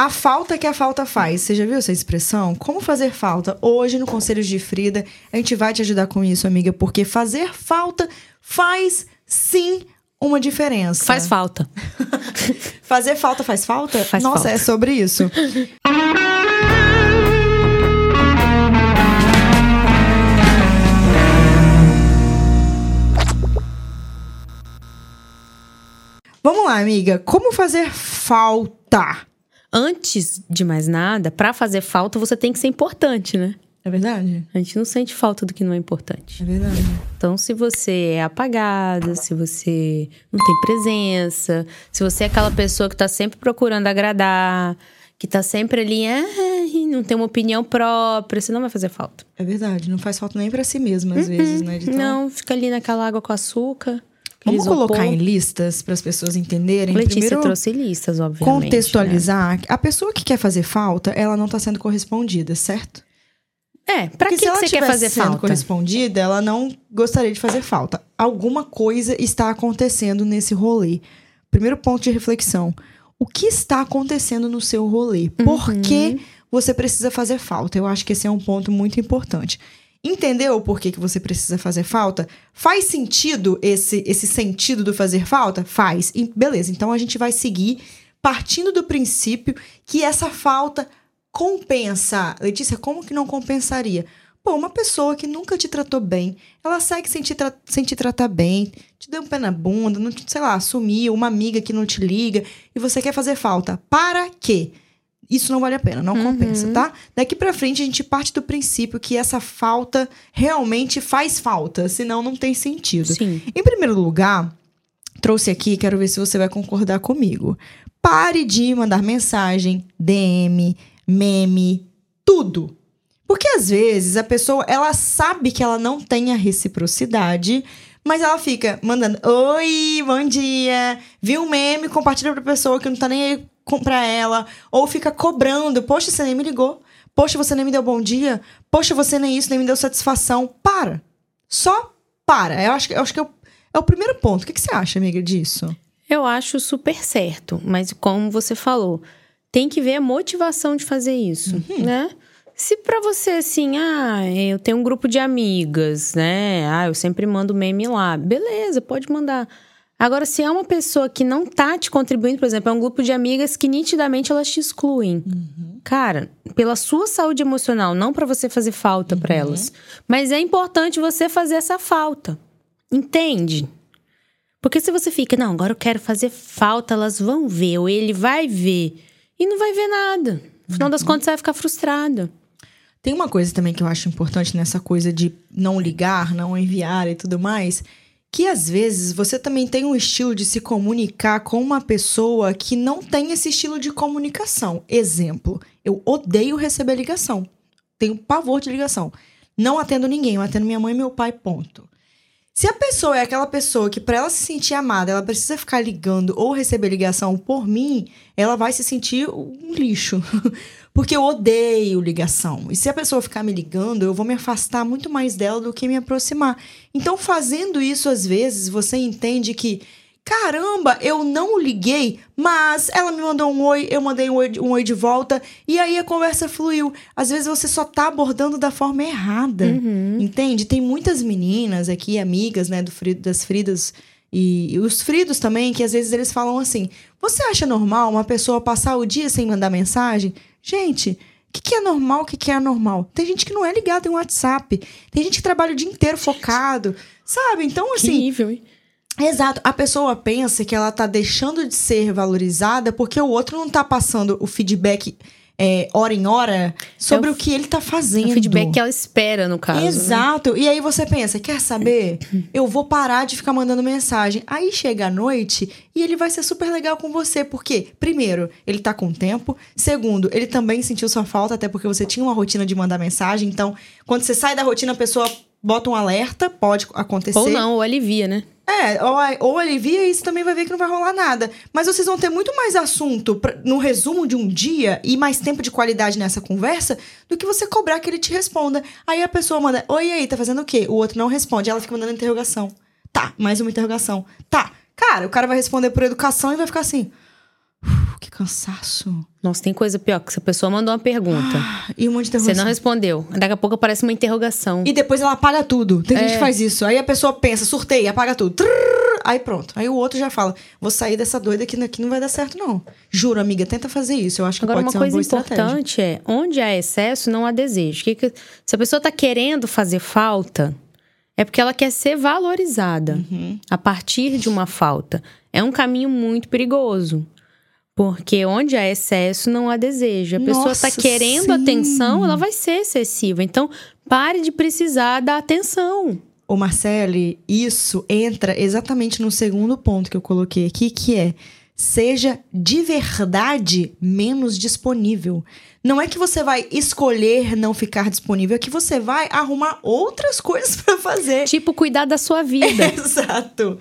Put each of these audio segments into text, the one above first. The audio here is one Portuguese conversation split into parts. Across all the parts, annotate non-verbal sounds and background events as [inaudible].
A falta que a falta faz. Você já viu essa expressão? Como fazer falta? Hoje, no Conselhos de Frida, a gente vai te ajudar com isso, amiga, porque fazer falta faz sim uma diferença. Faz falta. [laughs] fazer falta faz falta? Faz Nossa, falta. é sobre isso. Vamos lá, amiga. Como fazer falta? Antes de mais nada, pra fazer falta, você tem que ser importante, né? É verdade? A gente não sente falta do que não é importante. É verdade. Então, se você é apagada, se você não tem presença, se você é aquela pessoa que tá sempre procurando agradar, que tá sempre ali, ah, não tem uma opinião própria, você não vai fazer falta. É verdade. Não faz falta nem pra si mesma, às vezes, né? tão- Não, fica ali naquela água com açúcar. Vamos colocar em listas para as pessoas entenderem. Letícia Primeiro, trouxe listas, obviamente. né? contextualizar. A pessoa que quer fazer falta, ela não tá sendo correspondida, certo? É, Porque que, que você quer fazer sendo falta? correspondida, ela não gostaria de fazer falta. Alguma coisa está acontecendo nesse rolê. Primeiro ponto de reflexão. O que está acontecendo no seu rolê? Por Uhum. que você precisa fazer falta? Eu acho que esse é um ponto muito importante. Entendeu o porquê que você precisa fazer falta? Faz sentido esse, esse sentido do fazer falta? Faz. E beleza, então a gente vai seguir partindo do princípio que essa falta compensa. Letícia, como que não compensaria? Pô, uma pessoa que nunca te tratou bem, ela segue sem te, tra- sem te tratar bem, te deu um pé na bunda, não te, sei lá, sumiu, uma amiga que não te liga e você quer fazer falta. Para quê? Isso não vale a pena, não Uhum. compensa, tá? Daqui pra frente a gente parte do princípio que essa falta realmente faz falta, senão não tem sentido. Sim. Em primeiro lugar, trouxe aqui, quero ver se você vai concordar comigo. Pare de mandar mensagem, DM, meme, tudo. Porque às vezes a pessoa, ela sabe que ela não tem a reciprocidade, mas ela fica mandando: Oi, bom dia. Viu um meme, compartilha pra pessoa que não tá nem aí pra ela. Ou fica cobrando: Poxa, você nem me ligou. Poxa, você nem me deu bom dia. Poxa, você nem isso, nem me deu satisfação. Para. Só para. Eu acho, que- eu acho que é o, é o primeiro ponto. O que, que você acha, amiga, disso? Eu acho super certo, mas como você falou, tem que ver a motivação de fazer isso, Uhum. né? Se pra você assim, ah, eu tenho um grupo de amigas, né? Ah, eu sempre mando meme lá. Beleza, pode mandar. Agora, se é uma pessoa que não tá te contribuindo, por exemplo, é um grupo de amigas que nitidamente elas te excluem. Cara, pela sua saúde emocional, não pra você fazer falta pra elas. Mas é importante você fazer essa falta. Entende? Porque se você fica, não, agora eu quero fazer falta, elas vão ver, ou ele vai ver, e não vai ver nada. No final das contas, você vai ficar frustrada. Tem uma coisa também que eu acho importante nessa coisa de não ligar, não enviar e tudo mais, que às vezes você também tem um estilo de se comunicar com uma pessoa que não tem esse estilo de comunicação. Exemplo, eu odeio receber ligação. Tenho pavor de ligação. Não atendo ninguém, eu atendo minha mãe e meu pai, ponto. Se a pessoa é aquela pessoa que, para ela se sentir amada, ela precisa ficar ligando ou receber ligação por mim, ela vai se sentir um lixo. [laughs] Porque eu odeio ligação. E se a pessoa ficar me ligando, eu vou me afastar muito mais dela do que me aproximar. Então, fazendo isso, às vezes, você entende que. Caramba, eu não liguei, mas ela me mandou um oi, eu mandei um oi, um oi de volta, e aí a conversa fluiu. Às vezes você só tá abordando da forma errada. Entende? Tem muitas meninas aqui, amigas, né, do Frido, das Fridas e, e os Fridos também, que às vezes eles falam assim: Você acha normal uma pessoa passar o dia sem mandar mensagem? Gente. O que, que é normal, o que, que é anormal? Tem gente que não é ligada em WhatsApp. Tem gente que trabalha o dia inteiro focado. Sabe? Então, assim, nível, hein? Exato. A pessoa pensa que ela tá deixando de ser valorizada porque o outro não tá passando o feedback é, hora em hora sobre É o o que ele tá fazendo. O feedback que ela espera, no caso. né? Exato. E aí você pensa, quer saber? [clears throat] Eu vou parar de ficar mandando mensagem. Aí chega a noite e ele vai ser super legal com você. Por quê? Primeiro, ele tá com tempo. Segundo, ele também sentiu sua falta, até porque você tinha uma rotina de mandar mensagem. Então, quando você sai da rotina, a pessoa bota um alerta, pode acontecer. Ou não, ou alivia, né? É, ou, ou alivia você também vai ver que não vai rolar nada. Mas vocês vão ter muito mais assunto pra- no resumo de um dia e mais tempo de qualidade nessa conversa do que você cobrar que ele te responda. Aí a pessoa manda, oi, aí, tá fazendo o quê? O outro não responde, ela fica mandando interrogação. Tá, mais uma interrogação. Tá, cara, o cara vai responder por educação e vai ficar assim. "Uf, que cansaço. Nossa, tem coisa pior, que se a pessoa mandou uma pergunta, Ah, e um monte de você interrogação. não respondeu. Daqui a pouco aparece uma interrogação. E depois ela apaga tudo. Tem É. gente que faz isso. Aí a pessoa pensa, surteia, apaga tudo. Trrr, aí pronto. Aí o outro já fala: vou sair dessa doida que aqui não vai dar certo, não. Juro, amiga, tenta fazer isso. Eu acho que Agora, pode uma ser uma coisa boa estratégia. importante é, onde há excesso, não há desejo. Que que- se a pessoa tá querendo fazer falta, é porque ela quer ser valorizada Uhum. a partir de uma falta. É um caminho muito perigoso. Porque onde há excesso, não há desejo. A pessoa está querendo sim. atenção, ela vai ser excessiva. Então, pare de precisar da atenção. Ô, Marcele, isso entra exatamente no segundo ponto que eu coloquei aqui, que é seja de verdade menos disponível. Não é que você vai escolher não ficar disponível, é que você vai arrumar outras coisas [laughs] pra fazer. Tipo, cuidar da sua vida. [laughs] Exato.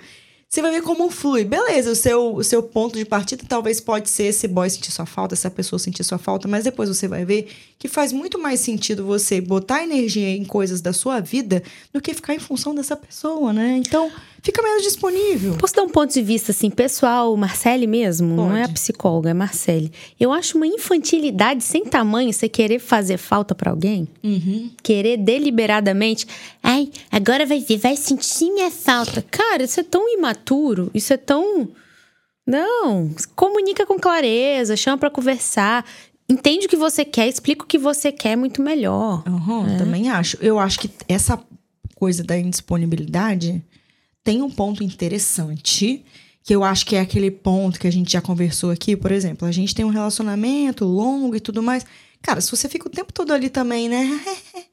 Você vai ver como flui. Beleza, o seu, o seu ponto de partida talvez pode ser esse boy sentir sua falta, essa pessoa sentir sua falta, mas depois você vai ver que faz muito mais sentido você botar energia em coisas da sua vida do que ficar em função dessa pessoa, né? Então, fica menos disponível. Posso dar um ponto de vista assim, pessoal, Marcele mesmo, não é a Pode. psicóloga, é Marcele. Eu acho uma infantilidade sem tamanho você querer fazer falta pra alguém, Uhum. querer deliberadamente, ai, agora vai ver, vai sentir minha falta. Cara, isso é tão imaturo, isso é tão não, comunica com clareza, chama pra conversar, entende o que você quer, explica o que você quer muito melhor. Aham, Também acho. Eu acho que essa coisa da indisponibilidade tem um ponto interessante, que eu acho que é aquele ponto que a gente já conversou aqui, por exemplo, a gente tem um relacionamento longo e tudo mais. Cara, se você fica o tempo todo ali também, né? [laughs]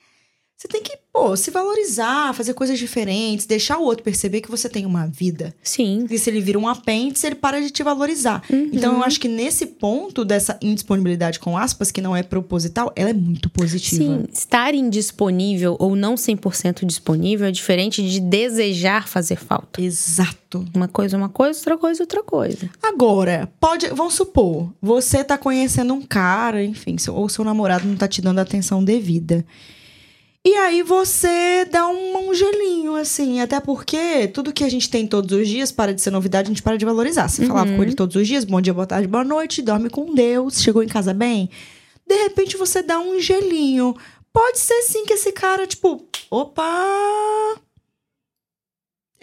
Você tem que, pô, se valorizar, fazer coisas diferentes, deixar o outro perceber que você tem uma vida. Sim. E se ele vira um apêndice, ele para de te valorizar. Então, eu acho que nesse ponto dessa indisponibilidade com aspas, que não é proposital, ela é muito positiva. Sim, estar indisponível ou não 100% disponível é diferente de desejar fazer falta. Exato. Uma coisa é uma coisa, outra coisa é outra coisa. Agora, pode, vamos supor, você tá conhecendo um cara, enfim, ou seu namorado não tá te dando a atenção devida. E aí você dá um, um gelinho, assim, até porque tudo que a gente tem todos os dias para de ser novidade, a gente para de valorizar. Você falava com ele todos os dias, bom dia, boa tarde, boa noite, dorme com Deus, chegou em casa bem. De repente você dá um gelinho. Pode ser sim que esse cara, tipo, opa,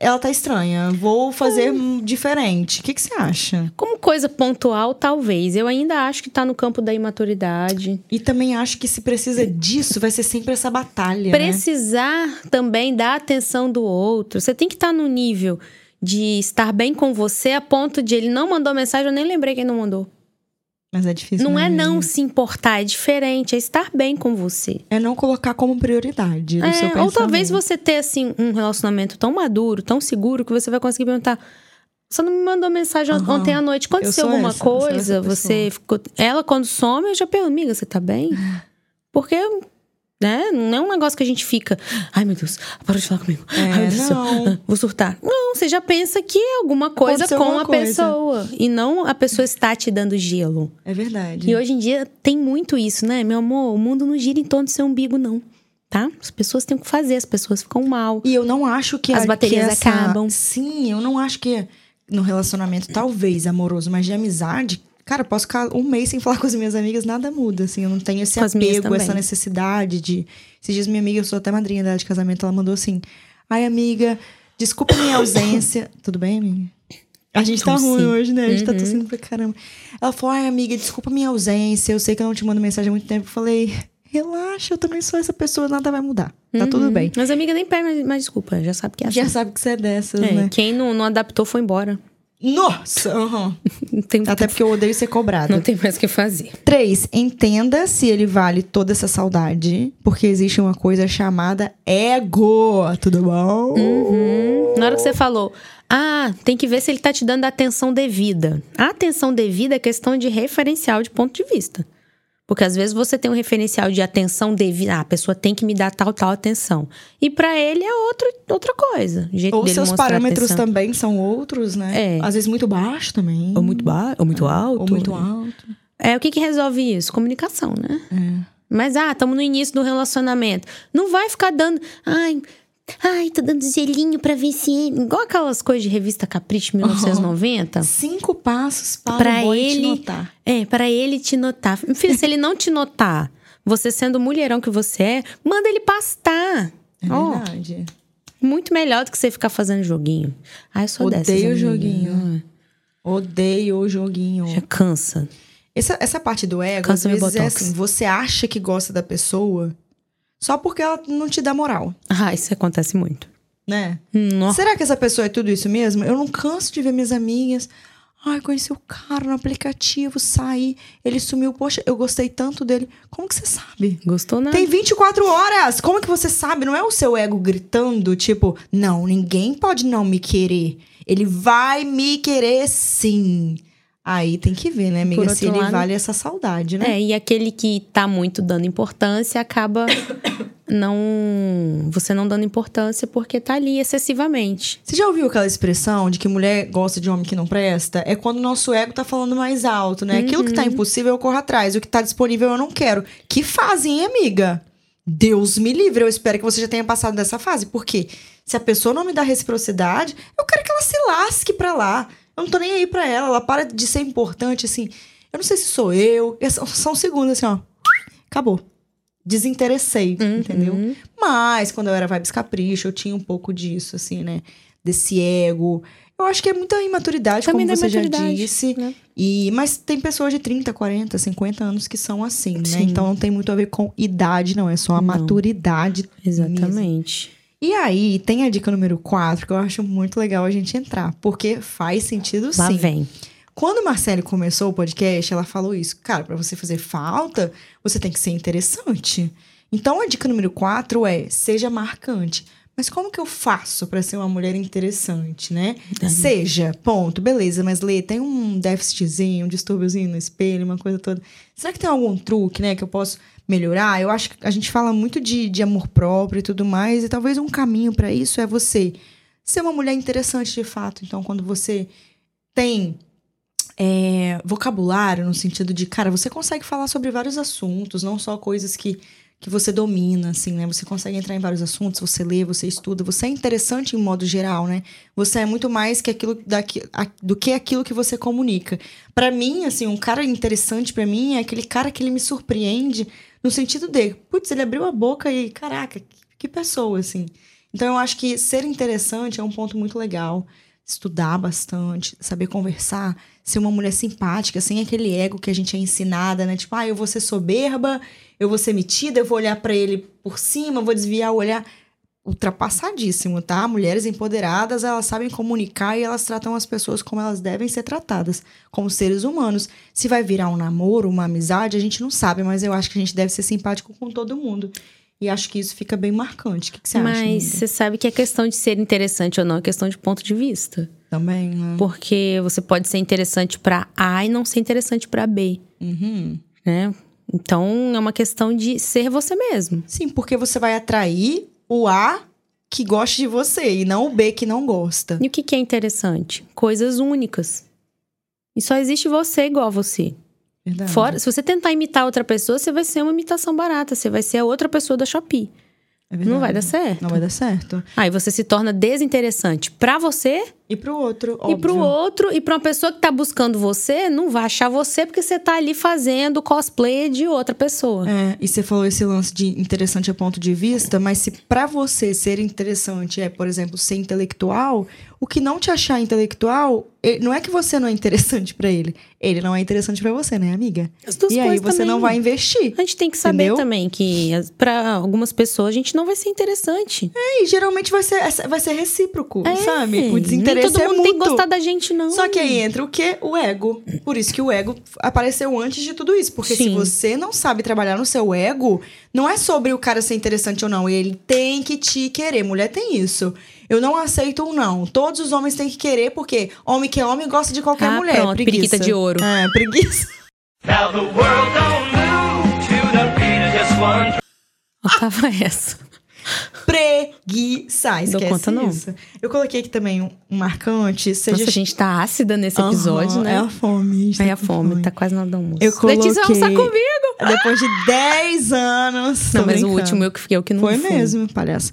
ela tá estranha, vou fazer hum, diferente. O que, que você acha? Como coisa pontual, talvez. Eu ainda acho que tá no campo da imaturidade. E também acho que se precisa disso, vai ser sempre essa batalha. né? Precisar também da atenção do outro. Você tem que estar no nível de estar bem com você a ponto de ele não mandou mensagem, eu nem lembrei quem não mandou. Mas é difícil. Não né, é não se importar, é diferente, é estar bem com você. É não colocar como prioridade É, seu pensamento. ou talvez você ter assim um relacionamento tão maduro, tão seguro que você vai conseguir perguntar. Você não me mandou mensagem Aham. ontem à noite. Aconteceu alguma essa, coisa? Você ficou. Ela, quando some, eu já pergunto, amiga, você tá bem? [laughs] Porque, né? Não é um negócio que a gente fica. Ai, meu Deus, para de falar comigo. É, Ai, meu Deus não. Vou surtar. Não, você já pensa que é alguma coisa com alguma a coisa. pessoa. E não a pessoa está te dando gelo. É verdade. E hoje em dia tem muito isso, né? Meu amor, o mundo não gira em torno do seu umbigo, não. Tá? As pessoas têm o que fazer, as pessoas ficam mal. E eu não acho que As a- baterias que essa- acabam. Sim, eu não acho que no relacionamento, talvez amoroso, mas de amizade, cara, posso ficar um mês sem falar [laughs] com as minhas amigas, nada muda, assim, eu não tenho esse apego, essa necessidade de. Esses dias minha amiga, eu sou até madrinha dela de casamento, ela mandou assim: Ai, amiga, desculpa minha ausência. [coughs] Tudo bem, amiga? A gente tá ruim hoje, né? A gente tá Uhum. tossindo pra caramba. Ela falou: Ai, amiga, desculpa minha ausência. Eu sei que eu não te mando mensagem há muito tempo. Eu falei: Relaxa, eu também sou essa pessoa, nada vai mudar. Tá tudo Uhum. bem. Mas a amiga nem pede mais, mais desculpa, já sabe que é assim. Já sabe que você é dessas, É, né? Quem não, não adaptou foi embora. Nossa! tem, Até porque eu odeio ser cobrada. não tem mais o que fazer. Três, entenda se ele vale toda essa saudade, porque existe uma coisa chamada ego. Tudo bom? Uhum. Na hora que você falou, ah, tem que ver se ele tá te dando a atenção devida. A atenção devida é questão de referencial de ponto de vista. Porque às vezes você tem um referencial de atenção devida. Ah, a pessoa tem que me dar tal, tal atenção. E pra ele é outro, outra coisa. O jeito Ou dele seus parâmetros atenção. também são outros, né? É. Às vezes muito baixo também. Ou muito baixo, ou muito alto. Ou muito alto. É, o que que resolve isso? Comunicação, né? É. Mas, ah, estamos no início do relacionamento. Não vai ficar dando. Ai, Ai, tô dando gelinho pra ver se ele. Igual aquelas coisas de revista Capricho 1990. Cinco passos para Pra o boy te ele- notar. É, pra ele te notar. Filho, se ele não te notar, você sendo o mulherão que você é, manda ele pastar. É Ó, verdade. muito melhor do que você ficar fazendo joguinho. Ai, eu sou Odeio dessas, amiga. joguinho. Odeio o joguinho. Já cansa. Essa, essa parte do ego, Cansa às vezes é assim, você acha que gosta da pessoa só porque ela não te dá moral, Ah, isso acontece muito. né? Nossa. Será que essa pessoa é tudo isso mesmo? Eu não canso de ver minhas amigas. Ai, conheci o cara no aplicativo, saí, ele sumiu. Poxa, eu gostei tanto dele. Como que você sabe? Gostou nada? Tem 24 horas! Como que você sabe? Não é o seu ego gritando, tipo, não, ninguém pode não me querer. Ele vai me querer sim. Aí tem que ver, né, amiga, se ele lado- vale essa saudade, né? É, e aquele que tá muito dando importância acaba [coughs] não. Você não dando importância porque tá ali excessivamente. Você já ouviu aquela expressão de que mulher gosta de homem que não presta? É quando o nosso ego tá falando mais alto, né? Aquilo que tá impossível eu corro atrás, o que tá disponível eu não quero. Que fase, hein, amiga? Deus me livre, eu espero que você já tenha passado dessa fase. Porque se a pessoa não me dá reciprocidade, eu quero que ela se lasque pra lá. Eu não tô nem aí pra ela, ela para de ser importante, assim. Eu não sei se sou eu. É só um segundo, assim, ó. Acabou. Desinteressei, entendeu? Mas quando eu era vibes capricho, eu tinha um pouco disso, assim, né? Desse ego. Eu acho que é muita imaturidade, Também como você já disse. né? E, mas tem pessoas de 30, 40, 50 anos que são assim, né? Sim. Então não tem muito a ver com idade, não. É só a Não. maturidade. mesmo. E aí, tem a dica número 4, que eu acho muito legal a gente entrar. Porque faz sentido Lá sim. vem. Quando a Marcele começou o podcast, ela falou isso. Cara, pra você fazer falta, você tem que ser interessante. Então a dica número 4 é: seja marcante. Mas como que eu faço pra ser uma mulher interessante, né? Seja, ponto, beleza, mas Lê, tem um déficitzinho, um distúrbiozinho no espelho, uma coisa toda. Será que tem algum truque, né, que eu posso melhorar? Eu acho que a gente fala muito de, de amor próprio e tudo mais, e talvez um caminho pra isso é você ser uma mulher interessante de fato. Então, quando você tem é, vocabulário no sentido de, cara, você consegue falar sobre vários assuntos, não só coisas que, que você domina, assim, né? Você consegue entrar em vários assuntos, você lê, você estuda, você é interessante em modo geral, né? Você é muito mais que aquilo daqui, a- do que aquilo que você comunica. Pra mim, assim, um cara interessante pra mim é aquele cara que ele me surpreende no sentido de, putz, ele abriu a boca e, caraca, que, que pessoa, assim. Então eu acho que ser interessante é um ponto muito legal. Estudar bastante, saber conversar, ser uma mulher simpática, sem aquele ego que a gente é ensinada, né? Tipo, ah, eu vou ser soberba, eu vou ser metida, eu vou olhar pra ele por cima, vou desviar o olhar. Ultrapassadíssimo, tá? Mulheres empoderadas, elas sabem comunicar e elas tratam as pessoas como elas devem ser tratadas, como seres humanos. Se vai virar um namoro, uma amizade, a gente não sabe, mas eu acho que a gente deve ser simpático com todo mundo. E acho que isso fica bem marcante. O que, que você acha? Mas você sabe que a questão de ser interessante ou não é questão de ponto de vista. Também, né? Porque você pode ser interessante pra A e não ser interessante pra B, Uhum. né? Então é uma questão de ser você mesmo. Sim, porque você vai atrair o A que gosta de você e não o B que não gosta. E o que, que é interessante? Coisas únicas. E só existe você igual a você. Verdade. Fora, se você tentar imitar outra pessoa, você vai ser uma imitação barata. Você vai ser a outra pessoa da Shopee. É. Não vai dar certo. Não vai dar certo. Aí você se torna desinteressante pra você E pro outro, e pro óbvio. outro. E pra uma pessoa que tá buscando você, não vai achar você porque você tá ali fazendo cosplay de outra pessoa. É, e você falou esse lance de interessante a ponto de vista, mas se pra você ser interessante é, por exemplo, ser intelectual, o que não te achar intelectual, não é que você não é interessante pra ele, ele não é interessante pra você, né, amiga? As duas e aí você também. não vai investir. A gente tem que saber Entendeu? também que pra algumas pessoas a gente não vai ser interessante. E geralmente vai ser, vai ser recíproco, sabe? O É, desinteresse todo mundo mútuo. tem que gostar da gente, não. Só que aí entra o quê? O ego. Por isso que o ego apareceu antes de tudo isso. Porque se Sim. você não sabe trabalhar no seu ego, não é sobre o cara ser interessante ou não. Ele tem que te querer. Mulher tem isso. Eu não aceito um não. Todos os homens têm que querer, porque homem que é homem gosta de qualquer Ah, mulher. pronto, preguiça. periquita de ouro. É, preguiça. [laughs] Now the world don't move to the beat of just one Faltava essa. Preguiça. Dou Esquece conta, não. isso. Eu coloquei aqui também um marcante. Seja Nossa, a gente tá ácida nesse episódio, Aham, né? É a fome. tá a com fome, tá quase na hora do almoço. Eu coloquei... Letícia, almoçar comigo! Depois de 10 anos. Não, mas o brincando. último eu que fiquei, eu que não Foi fui. mesmo, palhaço.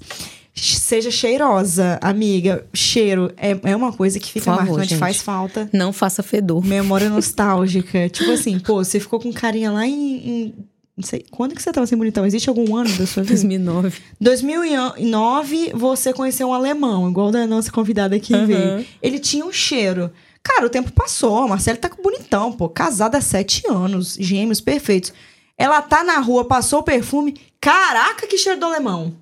seja cheirosa, amiga. Cheiro é, é uma coisa que fica favor, marcante, gente. faz falta. Não faça fedor. Memória nostálgica. tipo assim, pô, você ficou com carinha lá em. em- não sei, quando que você tava sem bonitão? Existe algum ano da sua vida? 2009. 2009, você conheceu um alemão, igual da nossa convidada que Aham. veio. Ele tinha um cheiro. Cara, o tempo passou, a Marcela tá com bonitão, pô. Casada há sete anos, gêmeos perfeitos. Ela tá na rua, passou o perfume. Caraca, que cheiro do alemão!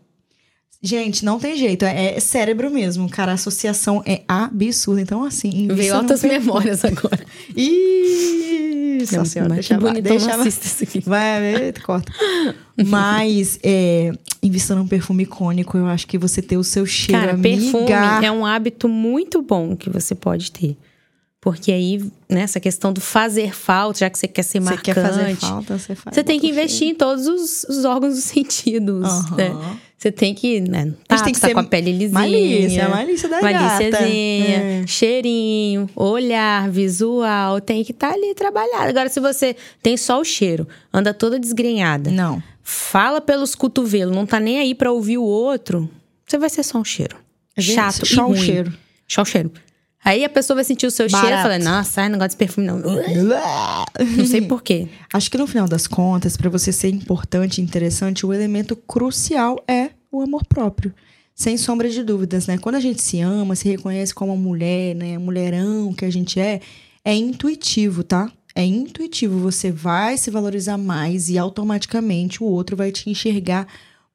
Gente, não tem jeito, é, é cérebro mesmo, cara. A associação é absurda. Então, assim. Veio altas perfume. memórias agora. [laughs] Isso, Não, senhora, mas deixa que bonitão, deixa assista isso aqui. Vai, eita, corta. Mas, é, invista num perfume icônico, eu acho que você ter o seu cheiro, Cara, amiga. perfume é um hábito muito bom que você pode ter. Porque aí, nessa questão do fazer falta, já que você quer ser Você marcante, quer fazer falta, você faz. você tem que investir em todos os, os órgãos dos [laughs] sentidos, Aham. né? Você tem que, né? Gente Tá, tem que tá ser com a pele lisinha. Malícia, malícia da. Malíciazinha, É. cheirinho, olhar, visual, tem que estar ali trabalhado. Agora, se você tem só o cheiro, anda toda desgrenhada, Não. fala pelos cotovelos, não tá nem aí pra ouvir o outro, você vai ser só um cheiro. É verdade, Chato só e um ruim. cheiro. Só o cheiro. Aí a pessoa vai sentir o seu cheiro e Barato. fala, nossa, ai, não gosto desse perfume não. Não sei por quê. Acho que no final das contas, pra você ser importante e interessante, o elemento crucial é o amor próprio. Sem sombra de dúvidas, né? Quando a gente se ama, se reconhece como uma mulher, né? Mulherão que a gente é, é intuitivo, tá? É intuitivo. Você vai se valorizar mais e automaticamente o outro vai te enxergar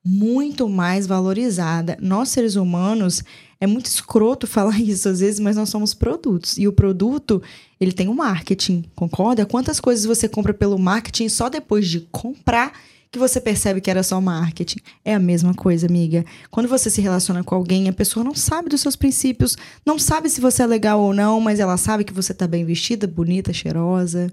muito mais valorizada. Nós, seres humanos, é muito escroto falar [laughs] isso às vezes, mas nós somos produtos. E o produto, ele tem um marketing, concorda? Quantas coisas você compra pelo marketing só depois de comprar que você percebe que era só marketing? É a mesma coisa, amiga. Quando você se relaciona com alguém, a pessoa não sabe dos seus princípios, não sabe se você é legal ou não, mas ela sabe que você tá bem vestida, bonita, cheirosa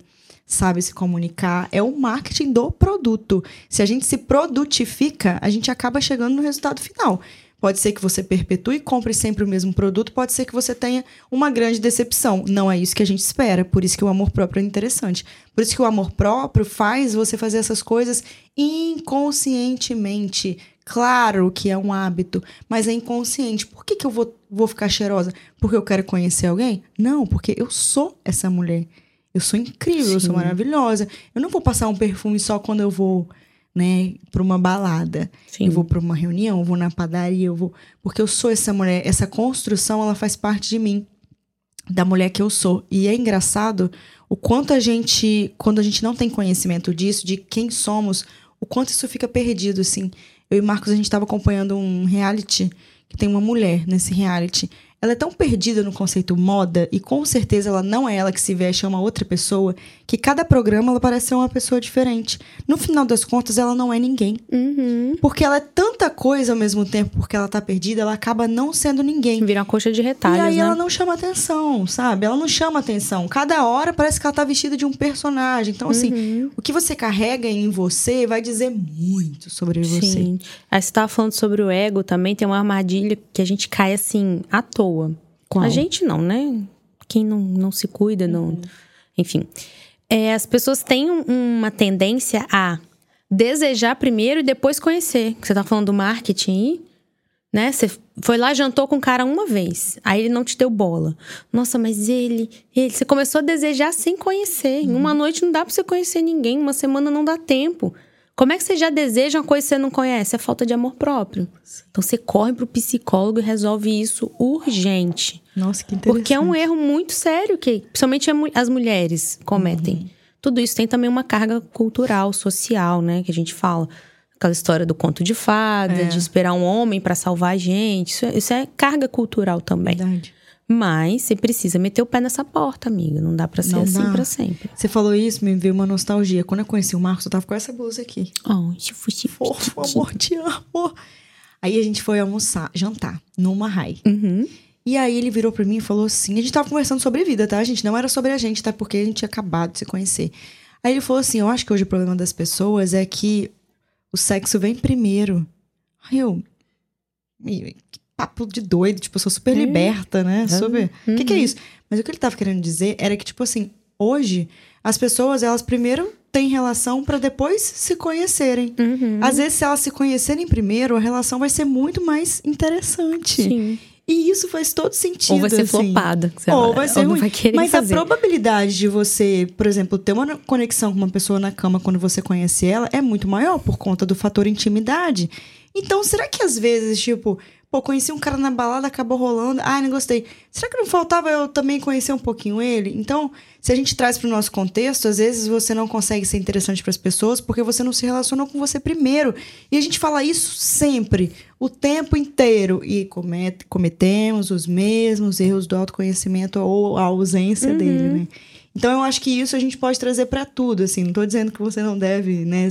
sabe se comunicar, é o marketing do produto. Se a gente se produtifica, a gente acaba chegando no resultado final. Pode ser que você perpetue e compre sempre o mesmo produto, pode ser que você tenha uma grande decepção. Não é isso que a gente espera, por isso que o amor próprio é interessante. Por isso que o amor próprio faz você fazer essas coisas inconscientemente. Claro que é um hábito, mas é inconsciente. Por que, que eu vou, vou ficar cheirosa? Porque eu quero conhecer alguém? Não, porque eu sou essa mulher. Eu sou incrível, eu sou Sim. maravilhosa. Eu não vou passar um perfume só quando eu vou, né, pra uma balada. Sim. Eu vou pra uma reunião, eu vou na padaria, eu vou. Porque eu sou essa mulher. Essa construção, ela faz parte de mim. Da mulher que eu sou. E é engraçado o quanto a gente, quando a gente não tem conhecimento disso, de quem somos, o quanto isso fica perdido, assim. Eu e Marcos, a gente tava acompanhando um reality que tem uma mulher nesse reality. Ela é tão perdida no conceito moda, e com certeza ela não é ela que se veste, é uma outra pessoa, que cada programa ela parece ser uma pessoa diferente. No final das contas, ela não é ninguém. Uhum. Porque ela é tanta coisa ao mesmo tempo, porque ela tá perdida, ela acaba não sendo ninguém. Vira uma coxa de E retalhos, aí né? ela não chama atenção, sabe? Ela não chama atenção. Cada hora parece que ela tá vestida de um personagem. Então, assim, Uhum. o que você carrega em você vai dizer muito sobre você. Sim. Aí você tava falando sobre o ego também, tem uma armadilha que a gente cai assim, à toa. Qual? A gente não, né? Quem não, não se cuida, não. Enfim. É, as pessoas têm um- uma tendência a desejar primeiro e depois conhecer. Você tá falando do marketing aí, né? Você foi lá, jantou com o cara uma vez. Aí ele não te deu bola. Nossa, mas ele, ele. Você começou a desejar sem conhecer. Em uma noite não dá pra você conhecer ninguém, uma semana não dá tempo. Como é que você já deseja uma coisa que você não conhece? É falta de amor próprio. Então você corre pro psicólogo e resolve isso urgente. Nossa, que interessante. Porque é um erro muito sério que principalmente as mulheres cometem. Uhum. Tudo isso tem também uma carga cultural, social, né? Que a gente fala. Aquela história do conto de fada, É. de esperar um homem pra salvar a gente. Isso é, isso é carga cultural também. Verdade. Mas você precisa meter o pé nessa porta, amiga. Não dá pra ser Não assim dá. pra sempre. Você falou isso, me veio uma nostalgia. Quando eu conheci o Marcos, eu tava com essa blusa aqui. Oh, se fosse Fofo, amor, te amo. Aí a gente foi almoçar, jantar, numa rai. Uhum. E aí ele virou pra mim e falou assim: a gente tava conversando sobre vida, tá, gente? Não era sobre a gente, tá? Porque a gente tinha acabado de se conhecer. Aí ele falou assim: eu acho que hoje o problema das pessoas é que o sexo vem primeiro. Aí eu. "Ih, Que papo de doido, tipo, eu sou super liberta, né? Super. O que, que é Uhum. isso? Mas o que ele tava querendo dizer era que, tipo assim, hoje As pessoas, elas primeiro têm relação pra depois se conhecerem. Uhum. Às vezes, se elas se conhecerem primeiro, a relação vai ser muito mais interessante. Sim. E isso faz todo sentido. Ou vai ser assim. flopada. Ou vai ser não ruim. vai Mas fazer. a probabilidade de você, por exemplo, ter uma conexão com uma pessoa na cama quando você conhece ela é muito maior por conta do fator intimidade. Então, será que às vezes, tipo, pô, conheci um cara na balada, acabou rolando, ai, não gostei. Será que não faltava eu também conhecer um pouquinho ele? Então, se a gente traz pro nosso contexto, às vezes você não consegue ser interessante para as pessoas porque você não se relacionou com você primeiro. E a gente fala isso sempre, o tempo inteiro. E comete- cometemos os mesmos erros do autoconhecimento ou a ausência dele, né? Então eu acho que isso a gente pode trazer pra tudo, assim. Não tô dizendo que você não deve, né?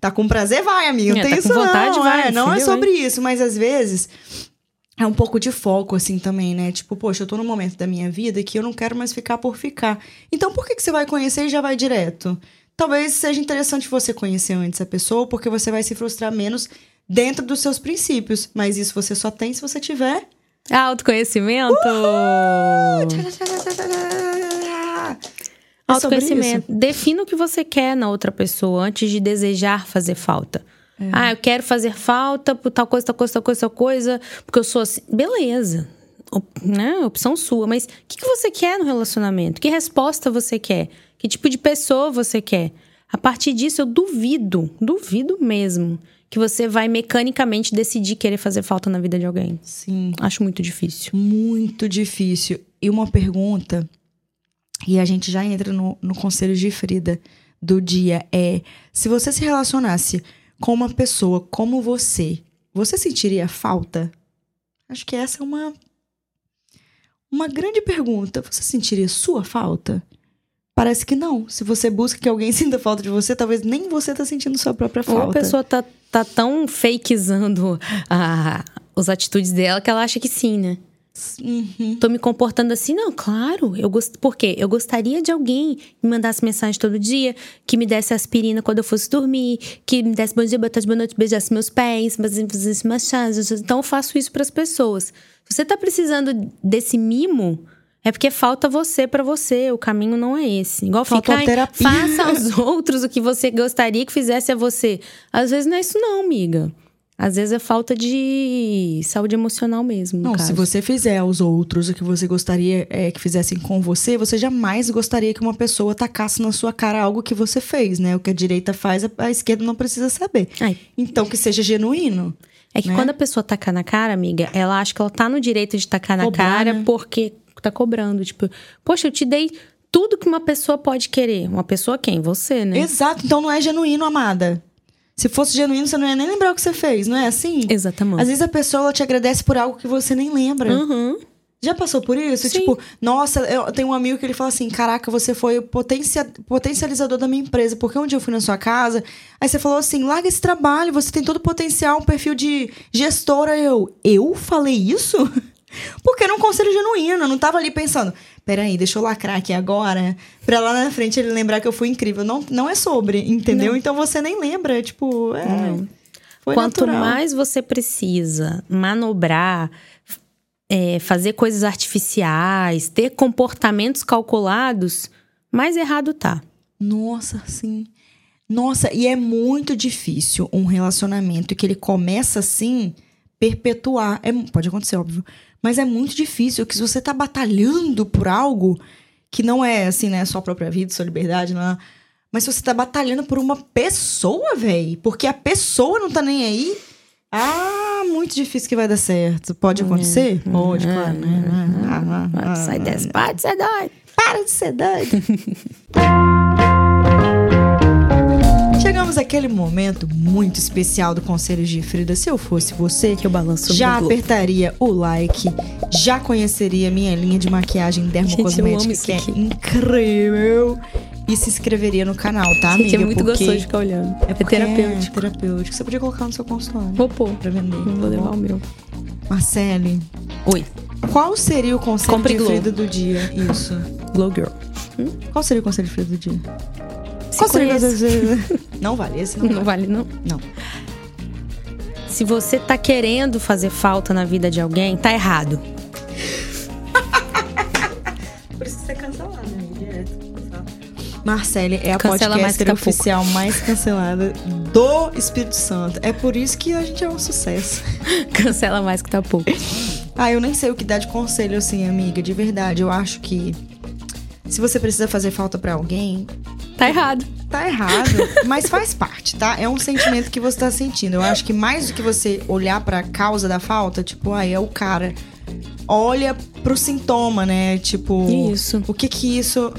Tá com prazer, vai, amigo. Não É, tem tá isso com vontade, não. vai, é, não é sobre isso, mas às vezes é um pouco de foco, assim, também, né? Tipo, poxa, eu tô num momento da minha vida que eu não quero mais ficar por ficar. Então, por que, que você vai conhecer e já vai direto? Talvez seja interessante você conhecer antes a pessoa, porque você vai se frustrar menos dentro dos seus princípios. Mas isso você só tem se você tiver. Autoconhecimento. É Autoconhecimento. Defina o que você quer na outra pessoa antes de desejar fazer falta. É. Ah, eu quero fazer falta por tal coisa, tal coisa, tal coisa, tal coisa, porque eu sou assim. Beleza. Op- né? Opção sua. Mas o que, que você quer no relacionamento? Que resposta você quer? Que tipo de pessoa você quer? A partir disso, eu duvido, duvido mesmo, que você vai mecanicamente decidir querer fazer falta na vida de alguém. Sim. Acho muito difícil. Muito difícil. E uma pergunta, e a gente já entra no, no conselho de Frida do dia, é: se você se relacionasse com uma pessoa como você, você sentiria falta? Acho que essa é uma. Uma grande pergunta. Você sentiria sua falta? Parece que não. Se você busca que alguém [laughs] sinta falta de você, talvez nem você tá sentindo sua própria Ou falta. a pessoa tá, tá tão fakezando a, as atitudes dela que ela acha que sim, né? Uhum. Tô me comportando assim? Não, claro. Eu gost... Por quê? Eu gostaria de alguém que me mandasse mensagem todo dia, que me desse aspirina quando eu fosse dormir, que me desse bom dia, boa tarde, boa noite, beijasse meus pés, fizesse massagens. Então eu faço isso pras pessoas. Se você tá precisando desse mimo, é porque falta você pra você. O caminho não é esse. Igual Falta ficar, terapia. faça aos outros o que você gostaria que fizesse a você. Às vezes não é isso não, amiga. Às vezes é falta de saúde emocional mesmo, Não, caso. se você fizer aos outros o que você gostaria é, que fizessem com você, você jamais gostaria que uma pessoa tacasse na sua cara algo que você fez, né? O que a direita faz, a, a esquerda não precisa saber. Ai, Então, que seja genuíno. É que né? quando a pessoa tacar na cara, amiga, ela acha que ela tá no direito de tacar na Cobrar, cara né? porque tá cobrando. Tipo, poxa, eu te dei tudo que uma pessoa pode querer. Uma pessoa quem? Você, né? Exato, então não é genuíno, amada. Se fosse genuíno, você não ia nem lembrar o que você fez, não é assim? Exatamente. Às vezes a pessoa te agradece por algo que você nem lembra. Uhum. Já passou por isso? Sim. Tipo, nossa, eu tenho um amigo que ele fala assim: caraca, você foi o potencia- potencializador da minha empresa, porque um dia eu fui na sua casa, aí você falou assim: larga esse trabalho, você tem todo o potencial, um perfil de gestora. Eu, eu falei isso? [laughs] Porque era um conselho genuíno, eu não tava ali pensando, peraí, deixa eu lacrar aqui agora, pra lá na frente ele lembrar que eu fui incrível. Não, não é sobre, entendeu? Então você nem lembra, tipo, é. Não. Quanto natural. mais você precisa manobrar, é, fazer coisas artificiais, ter comportamentos calculados, mais errado tá. Nossa, sim. Nossa, e é muito difícil um relacionamento que ele começa assim, perpetuar. É, pode acontecer, óbvio. Mas é muito difícil que se você tá batalhando por algo que não é assim, né, sua própria vida, sua liberdade, não é? Mas se você tá batalhando por uma pessoa, véi, porque a pessoa não tá nem aí, ah, muito difícil que vai dar certo. Pode acontecer? Pode, claro, né? Ah, ah, ah, Sai ah, dessa, pode ser doido. para de ser doido. [laughs] Chegamos àquele momento muito especial do Conselho de Frida. Se eu fosse você, Que eu balanço já apertaria o like, já conheceria minha linha de maquiagem dermocosmética, que é aqui. incrível. E se inscreveria no canal, tá, amiga? Gente, é muito Porque gostoso de ficar olhando. É, porque terapêutico. É terapêutico. Você podia colocar no seu consultório Vou pôr. pra vender. Não tá vou levar o meu. Marcele, Oi. qual seria o conselho Compre de. Frida do dia? Isso. Glow Girl. Qual seria o conselho de Frida do dia? Se? [laughs] Não vale, esse não Não vale. vale, não. Não. Se você tá querendo fazer falta na vida de alguém, tá errado. [laughs] Por isso você é cancelado, né? Direto. Marcele é a Cancela mais podcaster tá pouco. oficial mais cancelada do Espírito Santo. É por isso que a gente é um sucesso. [laughs] Cancela mais que tá pouco. Ah, eu nem sei o que dar de conselho assim, amiga, de verdade. Eu acho que se você precisa fazer falta pra alguém, Tá errado. tá errado, mas faz parte, tá? É um sentimento que você tá sentindo. Eu acho que mais do que você olhar pra causa da falta, tipo, aí é o cara. Olha pro sintoma, né? Tipo, Isso. o que que isso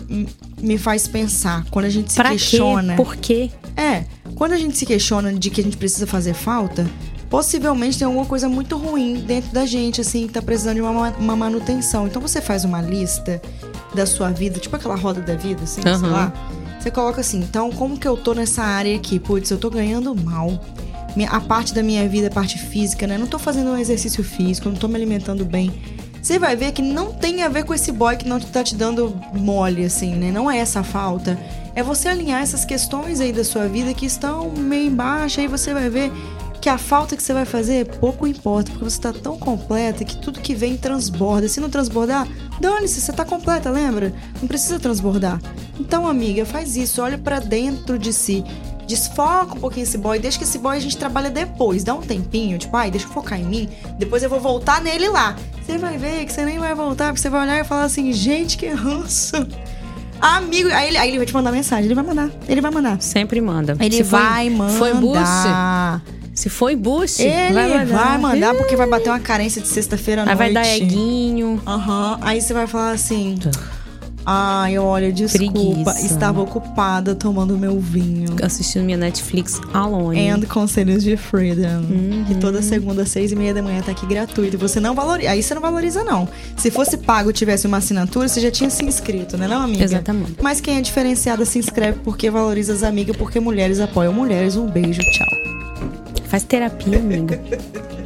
me faz pensar quando a gente se Pra questiona? quê? Por quê? É, quando a gente se questiona de que a gente precisa fazer falta, possivelmente tem alguma coisa muito ruim dentro da gente, assim, que tá precisando de uma, ma- uma manutenção. Então você faz uma lista da sua vida, tipo aquela roda da vida, assim, sei Aham. lá. Você coloca assim, então como que eu tô nessa área aqui? Putz, eu tô ganhando mal. A parte da minha vida, a parte física, né? Não tô fazendo um exercício físico, não tô me alimentando bem. Você vai ver que não tem a ver com esse boy que não tá te dando mole, assim, né? Não é essa falta. É você alinhar essas questões aí da sua vida que estão meio embaixo, aí você vai ver que a falta que você vai fazer pouco importa, porque você tá tão completa que tudo que vem transborda. Se não transbordar, dane-se, você tá completa, lembra? Não precisa transbordar. Então, amiga, faz isso, olha pra dentro de si. Desfoca um pouquinho esse boy, deixa que esse boy a gente trabalha depois. Dá um tempinho, tipo, ai, deixa eu focar em mim, depois eu vou voltar nele lá. Você vai ver que você nem vai voltar, porque você vai olhar e falar assim, gente, que ranço. Amigo, aí ele, aí ele vai te mandar mensagem, ele vai mandar, ele vai mandar. Sempre manda. Ele Se foi- vai mandar. Foi boost? Se foi boost, Ele vai vai mandar. mandar, porque vai bater uma carência de sexta-feira à Aí noite. vai dar eguinho. Aham. Aí você vai falar assim. Ai, olha, desculpa. Preguiça. Estava ocupada tomando meu vinho. Assistindo minha Netflix alone. And Conselhos de Freedom. Uhum. Que toda segunda, às seis e meia da manhã, tá aqui gratuito. Você não valoriza. Aí você não valoriza, não. Se fosse pago tivesse uma assinatura, você já tinha se inscrito, né, não, amiga? Exatamente. Mas quem é diferenciada se inscreve porque valoriza as amigas, porque mulheres apoiam mulheres. Um beijo, tchau. Faz terapia, amiga. [laughs]